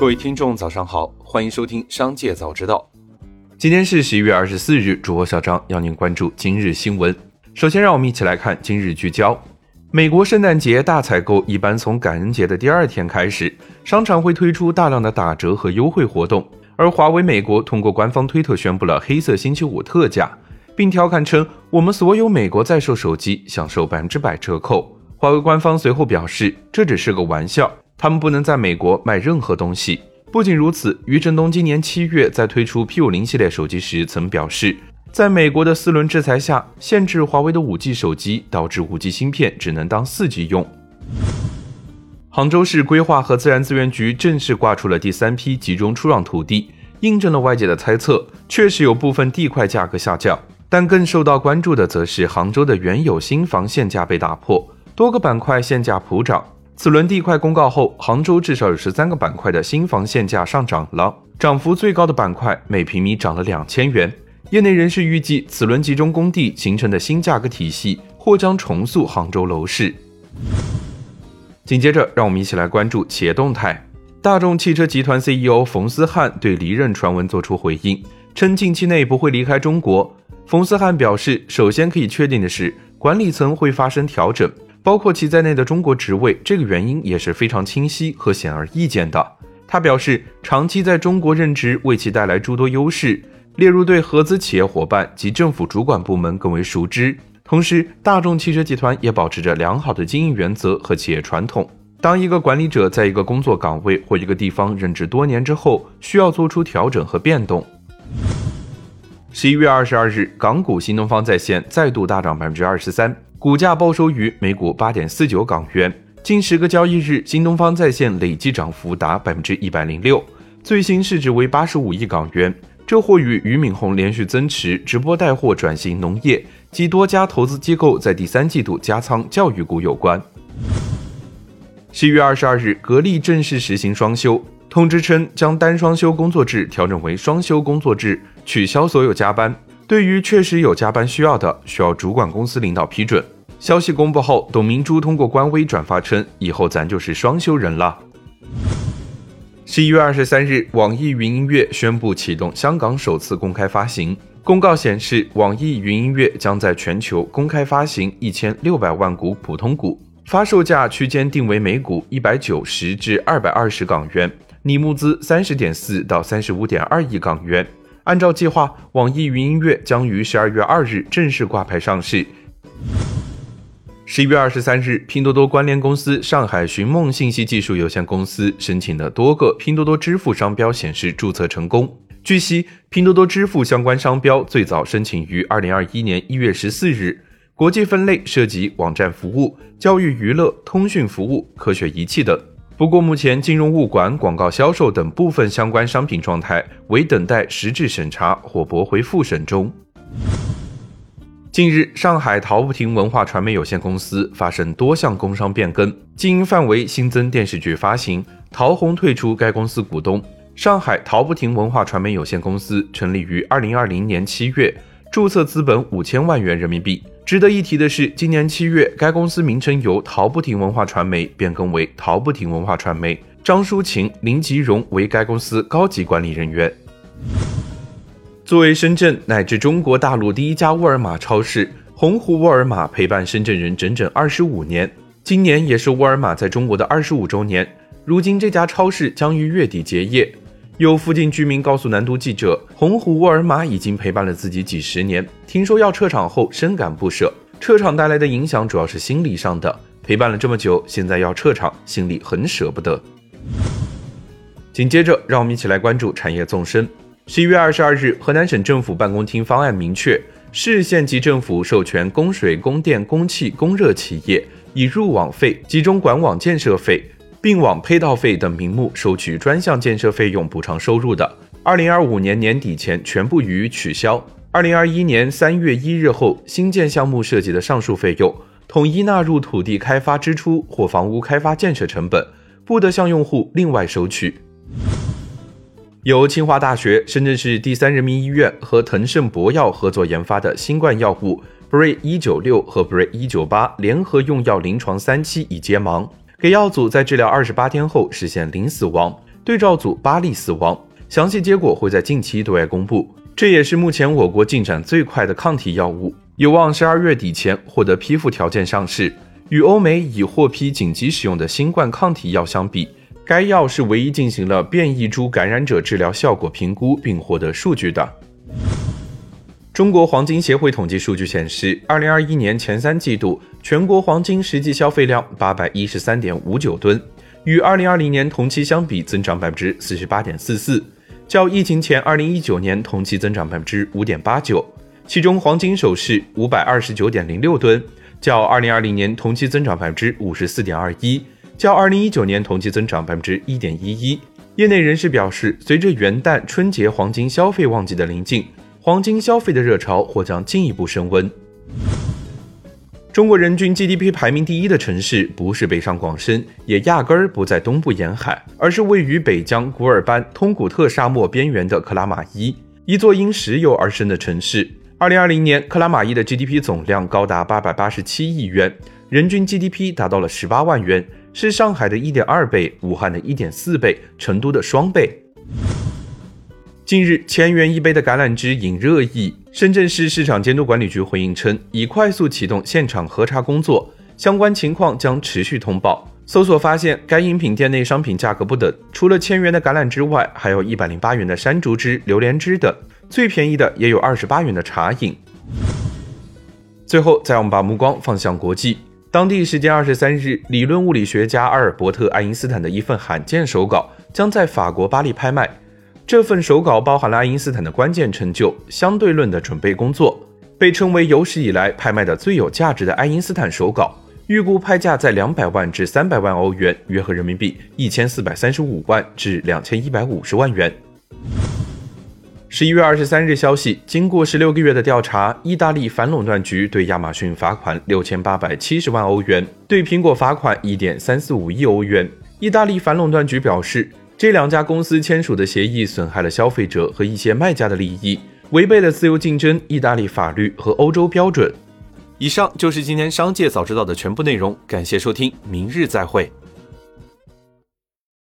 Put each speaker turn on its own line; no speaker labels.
各位听众，早上好，欢迎收听《商界早知道》。今天是十一月二十四日，主播小张要您关注今日新闻。首先，让我们一起来看今日聚焦。美国圣诞节大采购一般从感恩节的第二天开始，商场会推出大量的打折和优惠活动。而华为美国通过官方推特宣布了黑色星期五特价，并调侃称：“我们所有美国在售手机享受百分之百折扣。”华为官方随后表示，这只是个玩笑。他们不能在美国卖任何东西。不仅如此，余振东今年七月在推出 P50 系列手机时曾表示，在美国的四轮制裁下，限制华为的 5G 手机导致 5G 芯片只能当 4G 用。杭州市规划和自然资源局正式挂出了第三批集中出让土地，印证了外界的猜测，确实有部分地块价格下降。但更受到关注的则是杭州的原有新房限价被打破，多个板块限价普涨。此轮地块公告后，杭州至少有十三个板块的新房限价上涨了，涨幅最高的板块每平米涨了两千元。业内人士预计，此轮集中供地形成的新价格体系或将重塑杭州楼市。紧接着，让我们一起来关注企业动态。大众汽车集团 CEO 冯思翰对离任传闻作出回应，称近期内不会离开中国。冯思翰表示，首先可以确定的是，管理层会发生调整。包括其在内的中国职位，这个原因也是非常清晰和显而易见的。他表示，长期在中国任职为其带来诸多优势，例如对合资企业伙伴及政府主管部门更为熟知。同时，大众汽车集团也保持着良好的经营原则和企业传统。当一个管理者在一个工作岗位或一个地方任职多年之后，需要做出调整和变动。十一月二十二日，港股新东方在线再度大涨百分之二十三。股价报收于每股八点四九港元，近十个交易日，新东方在线累计涨幅达百分之一百零六，最新市值为八十五亿港元。这或与俞敏洪连续增持、直播带货转型农业及多家投资机构在第三季度加仓教育股有关。七月二十二日，格力正式实行双休，通知称将单双休工作制调整为双休工作制，取消所有加班。对于确实有加班需要的，需要主管公司领导批准。消息公布后，董明珠通过官微转发称：“以后咱就是双休人了。”十一月二十三日，网易云音乐宣布启动香港首次公开发行。公告显示，网易云音乐将在全球公开发行一千六百万股普通股，发售价区间定为每股一百九十至二百二十港元，拟募资三十点四到三十五点二亿港元。按照计划，网易云音乐将于十二月二日正式挂牌上市。十一月二十三日，拼多多关联公司上海寻梦信息技术有限公司申请的多个拼多多支付商标显示注册成功。据悉，拼多多支付相关商标最早申请于二零二一年一月十四日，国际分类涉及网站服务、教育娱乐、通讯服务、科学仪器等。不过，目前金融物管、广告销售等部分相关商品状态为等待实质审查或驳回复审中。近日，上海陶不停文化传媒有限公司发生多项工商变更，经营范围新增电视剧发行，陶虹退出该公司股东。上海陶不停文化传媒有限公司成立于二零二零年七月，注册资本五千万元人民币。值得一提的是，今年七月，该公司名称由陶不停文化传媒变更为陶不停文化传媒，张淑琴、林吉荣为该公司高级管理人员。作为深圳乃至中国大陆第一家沃尔玛超市，鸿湖沃尔玛陪伴深圳人整整二十五年，今年也是沃尔玛在中国的二十五周年。如今，这家超市将于月底结业。有附近居民告诉南都记者，鸿湖沃尔玛已经陪伴了自己几十年，听说要撤场后深感不舍。撤场带来的影响主要是心理上的，陪伴了这么久，现在要撤场，心里很舍不得。紧接着，让我们一起来关注产业纵深。十一月二十二日，河南省政府办公厅方案明确，市县级政府授权供水、供电、供气、供热企业以入网费、集中管网建设费。并网配套费等名目收取专项建设费用补偿收入的，二零二五年年底前全部予以取消。二零二一年三月一日后，新建项目涉及的上述费用统一纳入土地开发支出或房屋开发建设成本，不得向用户另外收取。由清华大学、深圳市第三人民医院和腾盛博药合作研发的新冠药物 BRAY 一九六和 BRAY 一九八联合用药临床三期已揭盲。给药组在治疗二十八天后实现零死亡，对照组八例死亡，详细结果会在近期对外公布。这也是目前我国进展最快的抗体药物，有望十二月底前获得批复条件上市。与欧美已获批紧急使用的新冠抗体药相比，该药是唯一进行了变异株感染者治疗效果评估并获得数据的。中国黄金协会统计数据显示，二零二一年前三季度全国黄金实际消费量八百一十三点五九吨，与二零二零年同期相比增长百分之四十八点四四。较疫情前二零一九年同期增长百分之五点八九，其中黄金首饰五百二十九点零六吨，较二零二零年同期增长百分之五十四点二一，较二零一九年同期增长百分之一点一一。业内人士表示，随着元旦、春节黄金消费旺季的临近，黄金消费的热潮或将进一步升温。中国人均 GDP 排名第一的城市不是北上广深，也压根儿不在东部沿海，而是位于北疆古尔班通古特沙漠边缘的克拉玛依，一座因石油而生的城市。二零二零年，克拉玛依的 GDP 总量高达八百八十七亿元，人均 GDP 达到了十八万元，是上海的一点二倍、武汉的一点四倍、成都的双倍。近日，千元一杯的橄榄汁引热议。深圳市市场监督管理局回应称，已快速启动现场核查工作，相关情况将持续通报。搜索发现，该饮品店内商品价格不等，除了千元的橄榄汁外，还有一百零八元的山竹汁、榴莲汁等，最便宜的也有二十八元的茶饮。最后，再让我们把目光放向国际。当地时间二十三日，理论物理学家阿尔伯特·爱因斯坦的一份罕见手稿将在法国巴黎拍卖。这份手稿包含了爱因斯坦的关键成就——相对论的准备工作，被称为有史以来拍卖的最有价值的爱因斯坦手稿，预估拍价在两百万至三百万欧元，约合人民币一千四百三十五万至两千一百五十万元。十一月二十三日消息，经过十六个月的调查，意大利反垄断局对亚马逊罚款六千八百七十万欧元，对苹果罚款一点三四五亿欧元。意大利反垄断局表示。这两家公司签署的协议损害了消费者和一些卖家的利益，违背了自由竞争、意大利法律和欧洲标准。以上就是今天商界早知道的全部内容，感谢收听，明日再会。